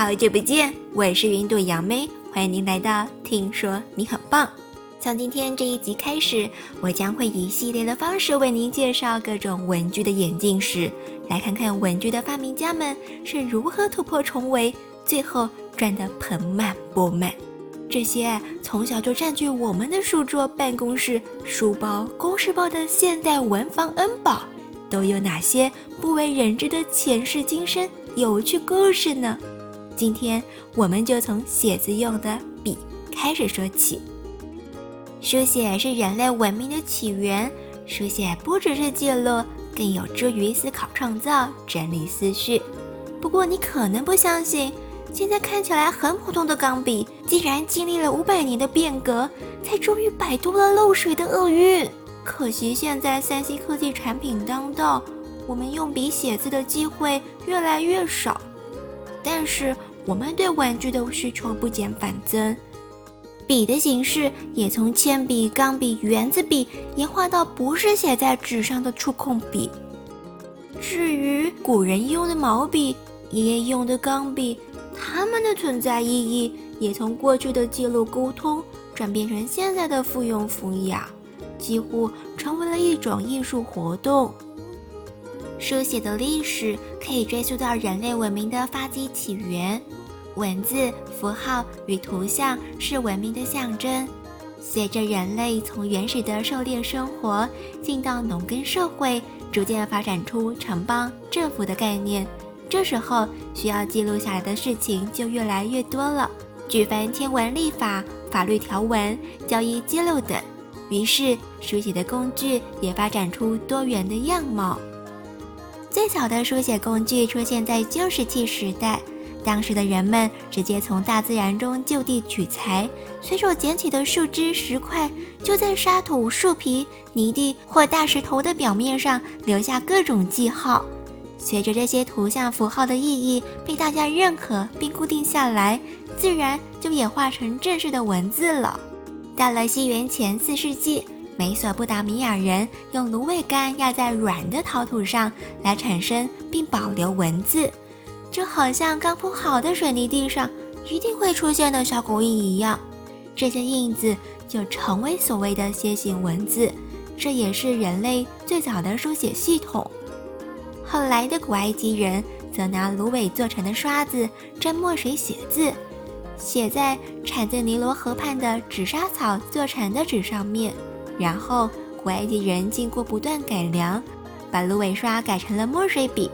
好久不见，我是云朵杨妹，欢迎您来到听说你很棒。从今天这一集开始，我将会以系列的方式为您介绍各种文具的演进史，来看看文具的发明家们是如何突破重围，最后赚得盆满钵满。这些从小就占据我们的书桌、办公室、书包、公事包的现代文房恩宝，都有哪些不为人知的前世今生有趣故事呢？今天我们就从写字用的笔开始说起。书写是人类文明的起源，书写不只是记录，更有助于思考创造、整理思绪。不过你可能不相信，现在看起来很普通的钢笔，竟然经历了五百年的变革，才终于摆脱了漏水的厄运。可惜现在三 C 科技产品当道，我们用笔写字的机会越来越少。但是，我们对玩具的需求不减反增，笔的形式也从铅笔、钢笔、圆珠笔演化到不是写在纸上的触控笔。至于古人用的毛笔、爷爷用的钢笔，它们的存在意义也从过去的记录沟通转变成现在的附庸风雅，几乎成为了一种艺术活动。书写的历史可以追溯到人类文明的发迹起源，文字、符号与图像是文明的象征。随着人类从原始的狩猎生活进到农耕社会，逐渐发展出城邦、政府的概念，这时候需要记录下来的事情就越来越多了，举凡天文历法、法律条文、交易记录等。于是，书写的工具也发展出多元的样貌。最早的书写工具出现在旧石器时代，当时的人们直接从大自然中就地取材，随手捡起的树枝、石块，就在沙土、树皮、泥地或大石头的表面上留下各种记号。随着这些图像符号的意义被大家认可并固定下来，自然就演化成正式的文字了。到了西元前四世纪。美索不达米亚人用芦苇杆压在软的陶土上来产生并保留文字，就好像刚铺好的水泥地上一定会出现的小狗印一样。这些印子就成为所谓的楔形文字，这也是人类最早的书写系统。后来的古埃及人则拿芦苇做成的刷子蘸墨水写字，写在产自尼罗河畔的纸莎草做成的纸上面。然后，古埃及人经过不断改良，把芦苇刷改成了墨水笔。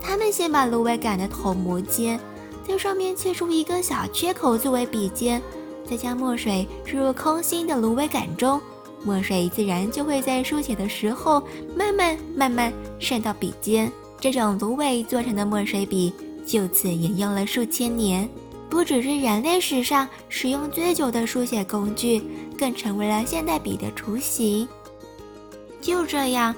他们先把芦苇杆的头磨尖，在上面切出一个小缺口作为笔尖，再将墨水注入空心的芦苇杆中，墨水自然就会在书写的时候慢慢慢慢渗到笔尖。这种芦苇做成的墨水笔就此沿用了数千年。不只是人类史上使用最久的书写工具，更成为了现代笔的雏形。就这样，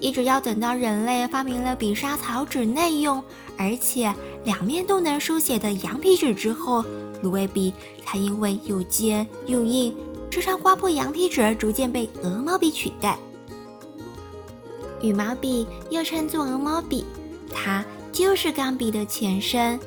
一直要等到人类发明了比沙草纸耐用，而且两面都能书写的羊皮纸之后，芦苇笔才因为又尖又硬，时常刮破羊皮纸而逐渐被鹅毛笔取代。羽毛笔又称作鹅毛笔，它就是钢笔的前身。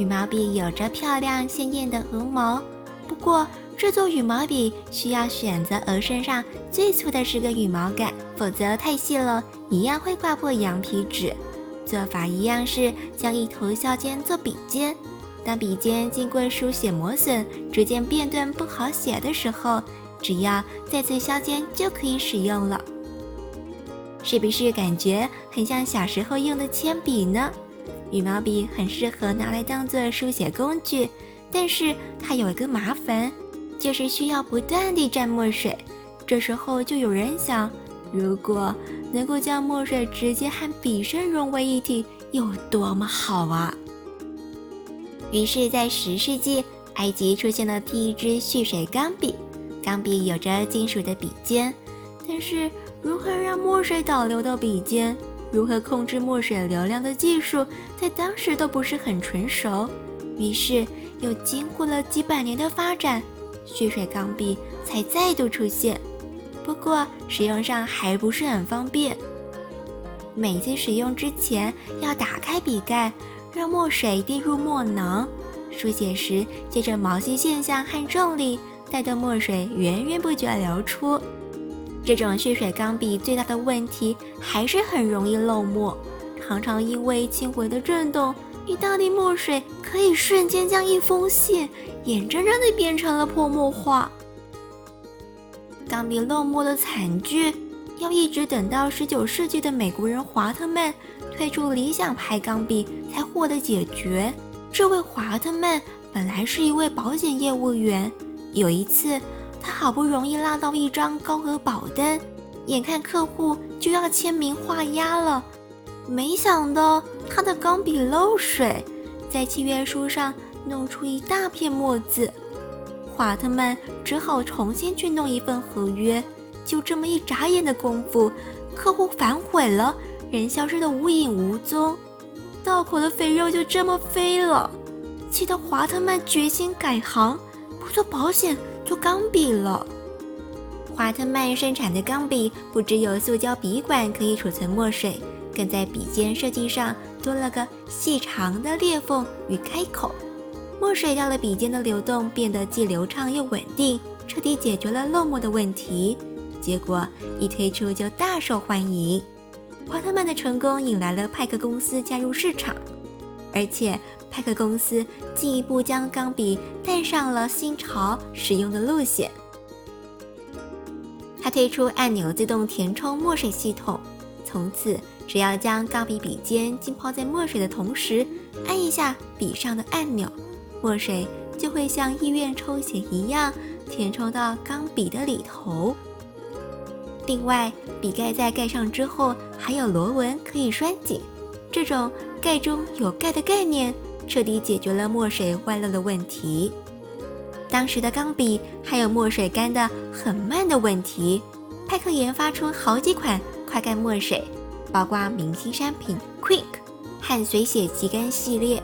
羽毛笔有着漂亮鲜艳的鹅毛，不过制作羽毛笔需要选择鹅身上最粗的十根羽毛杆，否则太细了，一样会刮破羊皮纸。做法一样是将一头削尖做笔尖，当笔尖经过书写磨损，逐渐变钝不好写的时候，只要再次削尖就可以使用了。是不是感觉很像小时候用的铅笔呢？羽毛笔很适合拿来当做书写工具，但是它有一个麻烦，就是需要不断地蘸墨水。这时候就有人想，如果能够将墨水直接和笔身融为一体，有多么好啊！于是，在十世纪，埃及出现了第一支蓄水钢笔。钢笔有着金属的笔尖，但是如何让墨水导流到笔尖？如何控制墨水流量的技术，在当时都不是很纯熟，于是又经过了几百年的发展，蓄水钢笔才再度出现。不过使用上还不是很方便，每次使用之前要打开笔盖，让墨水滴入墨囊，书写时借着毛细现象和重力，带动墨水源源不绝流出。这种蓄水钢笔最大的问题还是很容易漏墨，常常因为轻微的震动，一大滴墨水可以瞬间将一封信眼睁睁地变成了泼墨画。钢笔漏墨的惨剧，要一直等到十九世纪的美国人华特曼推出理想牌钢笔才获得解决。这位华特曼本来是一位保险业务员，有一次他好不容易拉到一张高额保单，眼看客户就要签名画押了，没想到他的钢笔漏水，在契约书上弄出一大片墨渍。华特曼只好重新去弄一份合约，就这么一眨眼的功夫，客户反悔了，人消失得无影无踪，到口的肥肉就这么飞了，气得华特曼决心改行，不做保险，出钢笔了。华特曼生产的钢笔不只有塑胶笔管可以储存墨水，更在笔尖设计上多了个细长的裂缝与开口。墨水到了笔尖的流动变得既流畅又稳定，彻底解决了漏墨的问题。结果一推出就大受欢迎。华特曼的成功引来了派克公司加入市场，而且派克公司进一步将钢笔带上了新潮使用的路线。他推出按钮自动填充墨水系统，从此只要将钢笔笔尖浸泡在墨水的同时，按一下笔上的按钮。墨水就会像医院抽血一样填充到钢笔的里头。另外，笔盖在盖上之后还有螺纹可以拴紧，这种盖中有盖的概念彻底解决了墨水外漏的问题。当时的钢笔还有墨水干的很慢的问题，派克研发出好几款快干墨水，包括明星商品 Quick 和水写即干系列。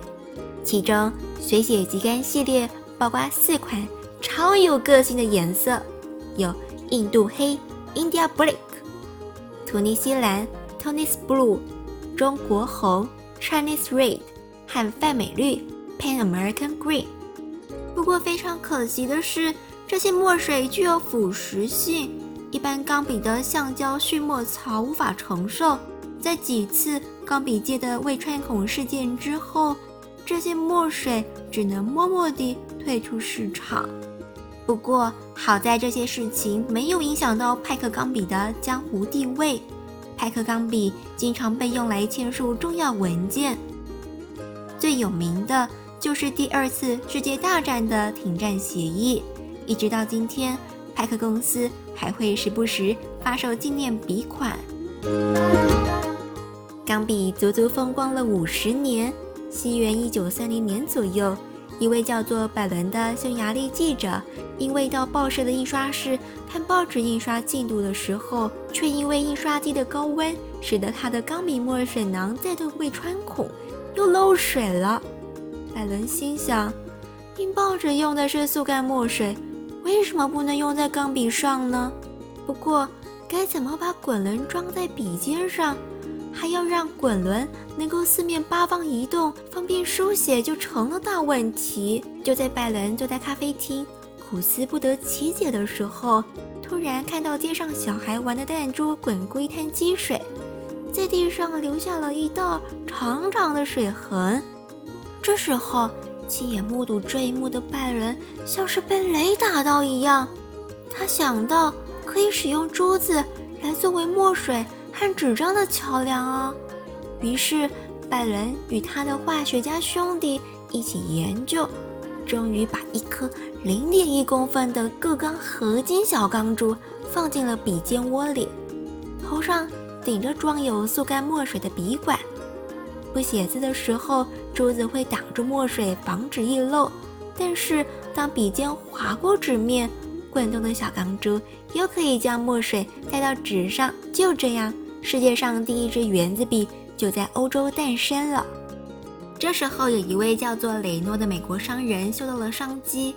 其中，水写即干系列包括四款超有个性的颜色，有印度黑 （India Black）、突尼西蓝 （Tunis Blue）、中国红 （Chinese Red） 和泛美绿 （Pan American Green）。不过，非常可惜的是，这些墨水具有腐蚀性，一般钢笔的橡胶蓄墨槽无法承受。在几次钢笔界的未穿孔事件之后，这些墨水只能默默地退出市场。不过好在这些事情没有影响到派克钢笔的江湖地位。派克钢笔经常被用来签署重要文件，最有名的就是第二次世界大战的停战协议。一直到今天，派克公司还会时不时发售纪念笔款。钢笔足足风光了五十年。西元一九三零年左右，一位叫做百伦的匈牙利记者，因为到报社的印刷室看报纸印刷进度的时候，却因为印刷机的高温，使得他的钢笔墨水囊再度被穿孔，又漏水了。拜伦心想：印报纸用的是速干墨水，为什么不能用在钢笔上呢？不过，该怎么把滚轮装在笔尖上？还要让滚轮能够四面八方移动，方便书写，就成了大问题。就在拜伦坐在咖啡厅苦思不得其解的时候，突然看到街上小孩玩的弹珠滚过一滩积水，在地上留下了一道长长的水痕。这时候，亲眼目睹这一幕的拜伦像是被雷打到一样，他想到可以使用珠子来作为墨水。和纸张的桥梁啊！于是拜伦与他的化学家兄弟一起研究，终于把一颗零点一公分的铬钢合金小钢珠放进了笔尖窝里，头上顶着装有速干墨水的笔管。不写字的时候，珠子会挡住墨水，防止溢漏；但是当笔尖划过纸面，滚动的小钢珠又可以将墨水带到纸上。就这样。世界上第一支原子笔就在欧洲诞生了。这时候，有一位叫做雷诺的美国商人嗅到了商机，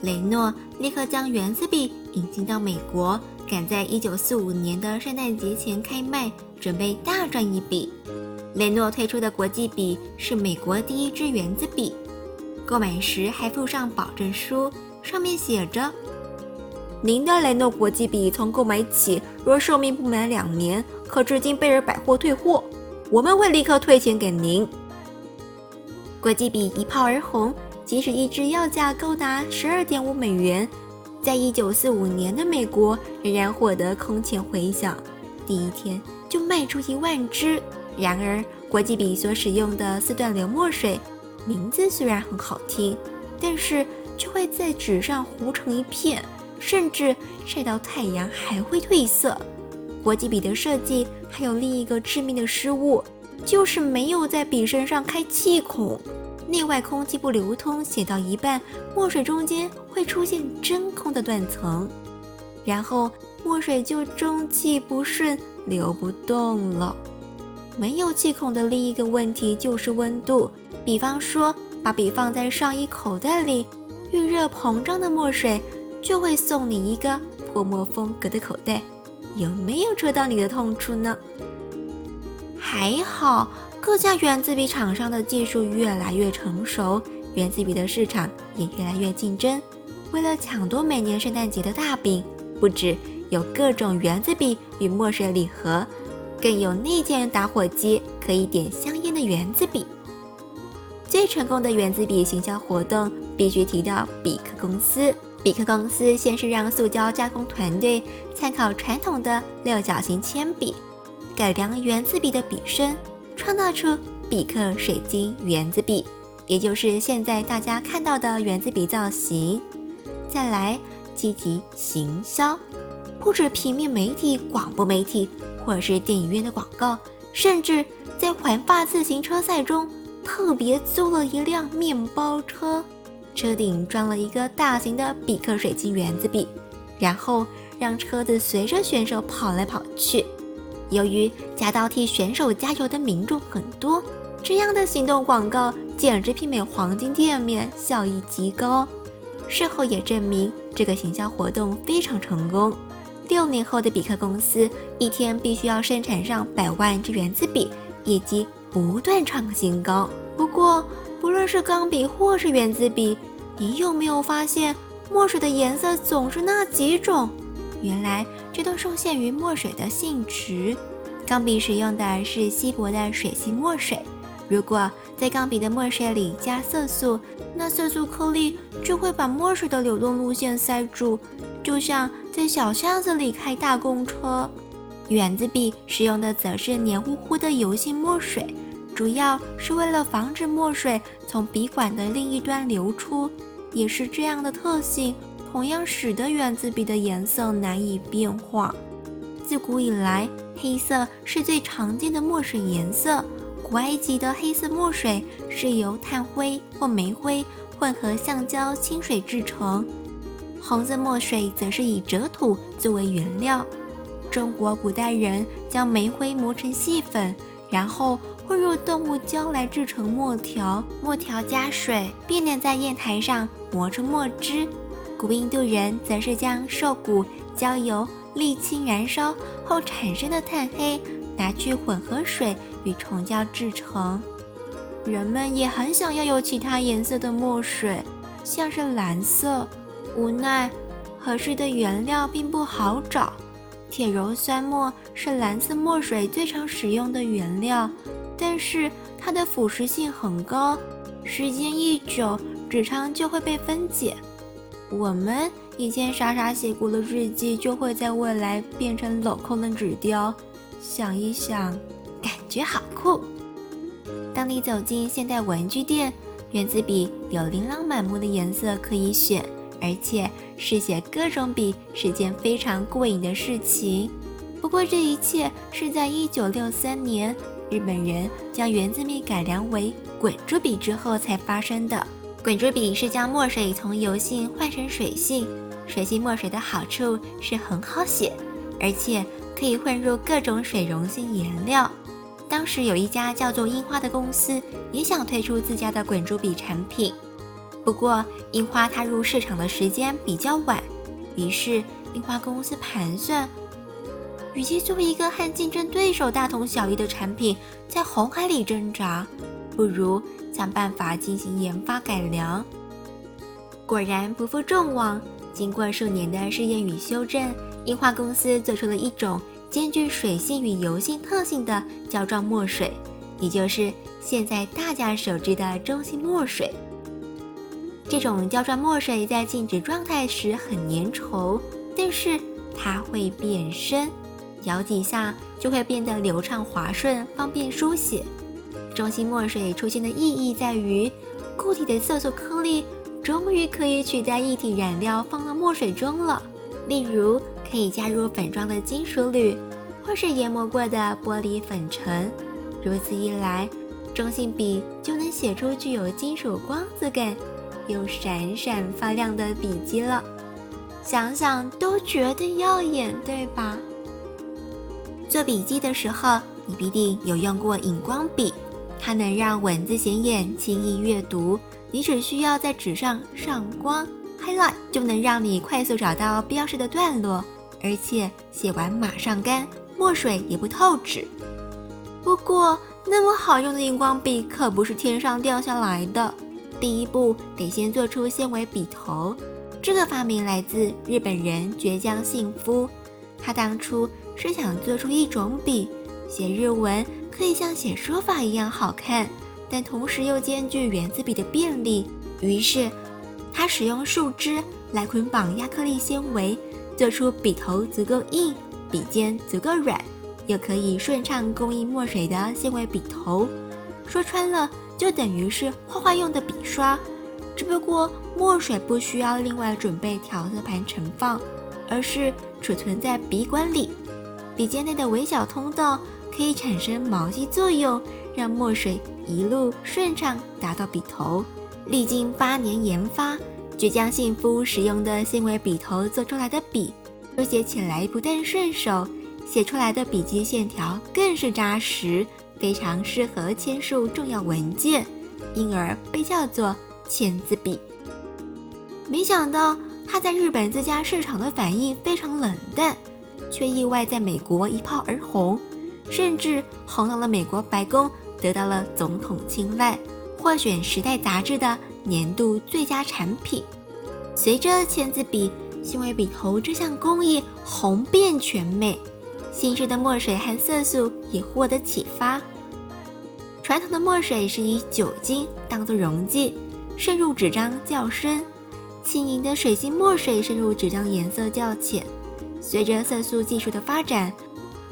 雷诺立刻将原子笔引进到美国，赶在1945年的圣诞节前开卖，准备大赚一笔。雷诺推出的国际笔是美国第一支原子笔。购买时还附上保证书，上面写着：“您的雷诺国际笔从购买起，若寿命不满两年，可至金贝尔百货退货，我们会立刻退钱给您。”国际笔一炮而红，即使一支要价高达十二点五美元，在一九四五年的美国仍然获得空前回响，第一天就卖出一万支。然而，国际笔所使用的四段流墨水，名字虽然很好听，但是却会在纸上糊成一片，甚至晒到太阳还会褪色。国际笔的设计还有另一个致命的失误，就是没有在笔身上开气孔，内外空气不流通，写到一半，墨水中间会出现真空的断层，然后墨水就中气不顺，流不动了。没有气孔的另一个问题就是温度。比方说，把笔放在上衣口袋里，遇热膨胀的墨水就会送你一个泼墨风格的口袋。有没有戳到你的痛处呢？还好，各家原子笔厂商的技术越来越成熟，原子笔的市场也越来越竞争。为了抢夺每年圣诞节的大饼，不止有各种原子笔与墨水礼盒。更有内建打火机，可以点香烟的原子笔。最成功的原子笔行销活动，必须提到比克公司。比克公司先是让塑胶加工团队参考传统的六角形铅笔，改良原子笔的笔身，创造出比克水晶原子笔，也就是现在大家看到的原子笔造型。再来积极行销，不止平面媒体、广播媒体。或者是电影院的广告，甚至在环法自行车赛中特别租了一辆面包车，车顶装了一个大型的比克水晶原子笔，然后让车子随着选手跑来跑去。由于夹道替选手加油的民众很多，这样的行动广告简直媲美黄金店面，效益极高。事后也证明这个行销活动非常成功。六年后的比克公司一天必须要生产上百万支原子笔，业绩不断创新高。不过，不论是钢笔或是原子笔，你有没有发现墨水的颜色总是那几种？原来这都受限于墨水的性质。钢笔使用的是稀薄的水性墨水，如果在钢笔的墨水里加色素，那色素颗粒就会把墨水的流动路线塞住，就像。在小巷子里开大公车，圆子笔使用的则是黏糊糊的油性墨水，主要是为了防止墨水从笔管的另一端流出。也是这样的特性，同样使得原子笔的颜色难以变化。自古以来，黑色是最常见的墨水颜色。古埃及的黑色墨水是由炭灰或煤灰混合橡胶清水制成。红色墨水则是以哲土作为原料。中国古代人将煤灰磨成细粉，然后混入动物胶来制成墨条，墨条加水并碾在砚台上磨成墨汁。古印度人则是将兽骨、浇油、沥青燃烧后产生的炭黑拿去混合水与虫胶制成。人们也很想要有其他颜色的墨水，像是蓝色。无奈，合适的原料并不好找。铁鞣酸墨是蓝色墨水最常使用的原料，但是它的腐蚀性很高，时间一久，纸张就会被分解。我们以前傻傻写过的日记，就会在未来变成镂空的纸雕。想一想，感觉好酷。当你走进现代文具店，原子笔有琳琅满目的颜色可以选。而且试写各种笔是件非常过瘾的事情。不过这一切是在1963年日本人将原子笔改良为滚珠笔之后才发生的。滚珠笔是将墨水从油性换成水性。水性墨水的好处是很好写，而且可以混入各种水溶性颜料。当时有一家叫做樱花的公司也想推出自家的滚珠笔产品。不过，樱花踏入市场的时间比较晚，于是樱花公司盘算，与其做一个和竞争对手大同小异的产品，在红海里挣扎，不如想办法进行研发改良。果然不负众望，经过数年的试验与修正，樱花公司做出了一种兼具水性与油性特性的胶状墨水，也就是现在大家熟知的中性墨水。这种胶状墨水在静止状态时很粘稠，但是它会变深，摇几下就会变得流畅滑顺，方便书写。中性墨水出现的意义在于，固体的色素颗粒终于可以取代液体染料放到墨水中了。例如，可以加入粉状的金属铝，或是研磨过的玻璃粉尘。如此一来，中性笔就能写出具有金属光泽感。又闪闪发亮的笔迹了，想想都觉得耀眼，对吧？做笔记的时候，你必定有用过荧光笔，它能让文字显眼、轻易阅读。你只需要在纸上上光 （highlight），就能让你快速找到标识的段落，而且写完马上干，墨水也不透纸。不过，那么好用的荧光笔可不是天上掉下来的。第一步得先做出纤维笔头，这个发明来自日本人堀江信夫。他当初是想做出一种笔，写日文可以像写书法一样好看，但同时又兼具原子笔的便利。于是他使用树枝来捆绑亚克力纤维，做出笔头足够硬、笔尖足够软，又可以顺畅供应墨水的纤维笔头。说穿了。就等于是画画用的笔刷，只不过墨水不需要另外准备调色盘盛放，而是储存在笔管里。笔尖内的微小通道可以产生毛细作用，让墨水一路顺畅达到笔头。历经八年研发，倔强信夫使用的纤维笔头做出来的笔，书写起来不但顺手，写出来的笔迹线条更是扎实。非常适合签署重要文件，因而被叫做签字笔。没想到它在日本自家市场的反应非常冷淡，却意外在美国一炮而红，甚至红到了美国白宫，得到了总统青睐，获选《时代》杂志的年度最佳产品。随着签字笔纤维笔头这项工艺红遍全美，新式的墨水和色素也获得启发。传统的墨水是以酒精当作溶剂，渗入纸张较深；轻盈的水性墨水渗入纸张颜色较浅。随着色素技术的发展，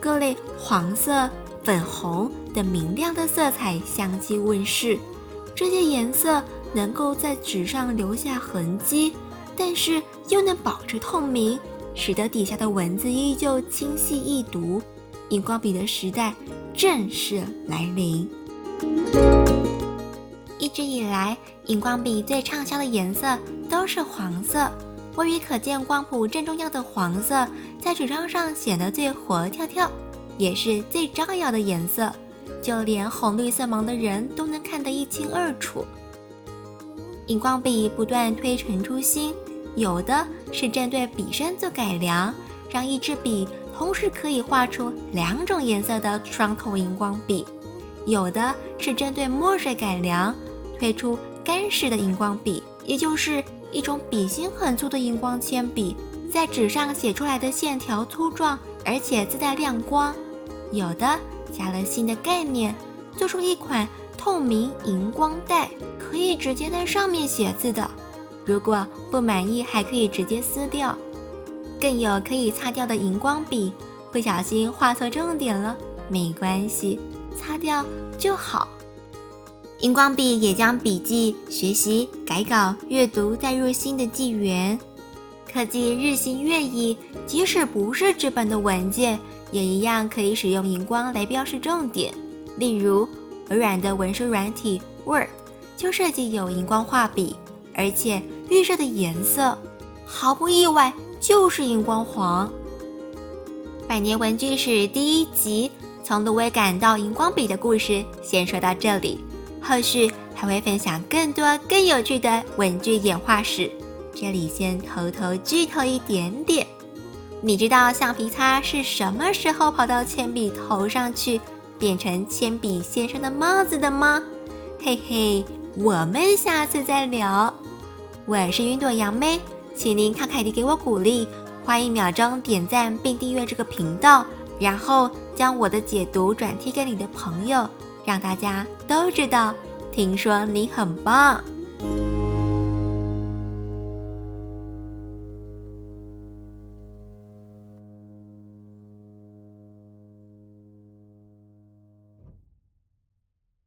各类黄色、粉红等明亮的色彩相继问世。这些颜色能够在纸上留下痕迹，但是又能保持透明，使得底下的文字依旧清晰易读。荧光笔的时代正式来临。一直以来，荧光笔最畅销的颜色都是黄色。位于可见光谱正中央的黄色，在纸张上显得最活跳跳，也是最招摇的颜色。就连红绿色盲的人都能看得一清二楚。荧光笔不断推陈出新，有的是针对笔身做改良，让一支笔同时可以画出两种颜色的双头荧光笔。有的是针对墨水改良，推出干式的荧光笔，也就是一种笔芯很粗的荧光铅笔，在纸上写出来的线条粗壮，而且自带亮光。有的加了新的概念，做出一款透明荧光带，可以直接在上面写字的。如果不满意，还可以直接撕掉。更有可以擦掉的荧光笔，不小心画错重点了，没关系。擦掉就好。荧光笔也将笔记、学习、改稿、阅读带入新的纪元。科技日新月异，即使不是纸本的文件，也一样可以使用荧光来标示重点。例如，微软的文书软体 Word 就设计有荧光画笔，而且预设的颜色毫不意外就是荧光黄。百年文具史第一集。从芦苇杆到荧光笔的故事，先说到这里。后续还会分享更多更有趣的文具演化史。这里先偷偷剧透一点点。你知道橡皮擦是什么时候跑到铅笔头上去，变成铅笔先生的帽子的吗？嘿嘿，我们下次再聊。我是云朵杨妹，请您慷慨地给我鼓励，花一秒钟点赞并订阅这个频道，然后将我的解读转贴给你的朋友，让大家都知道。听说你很棒。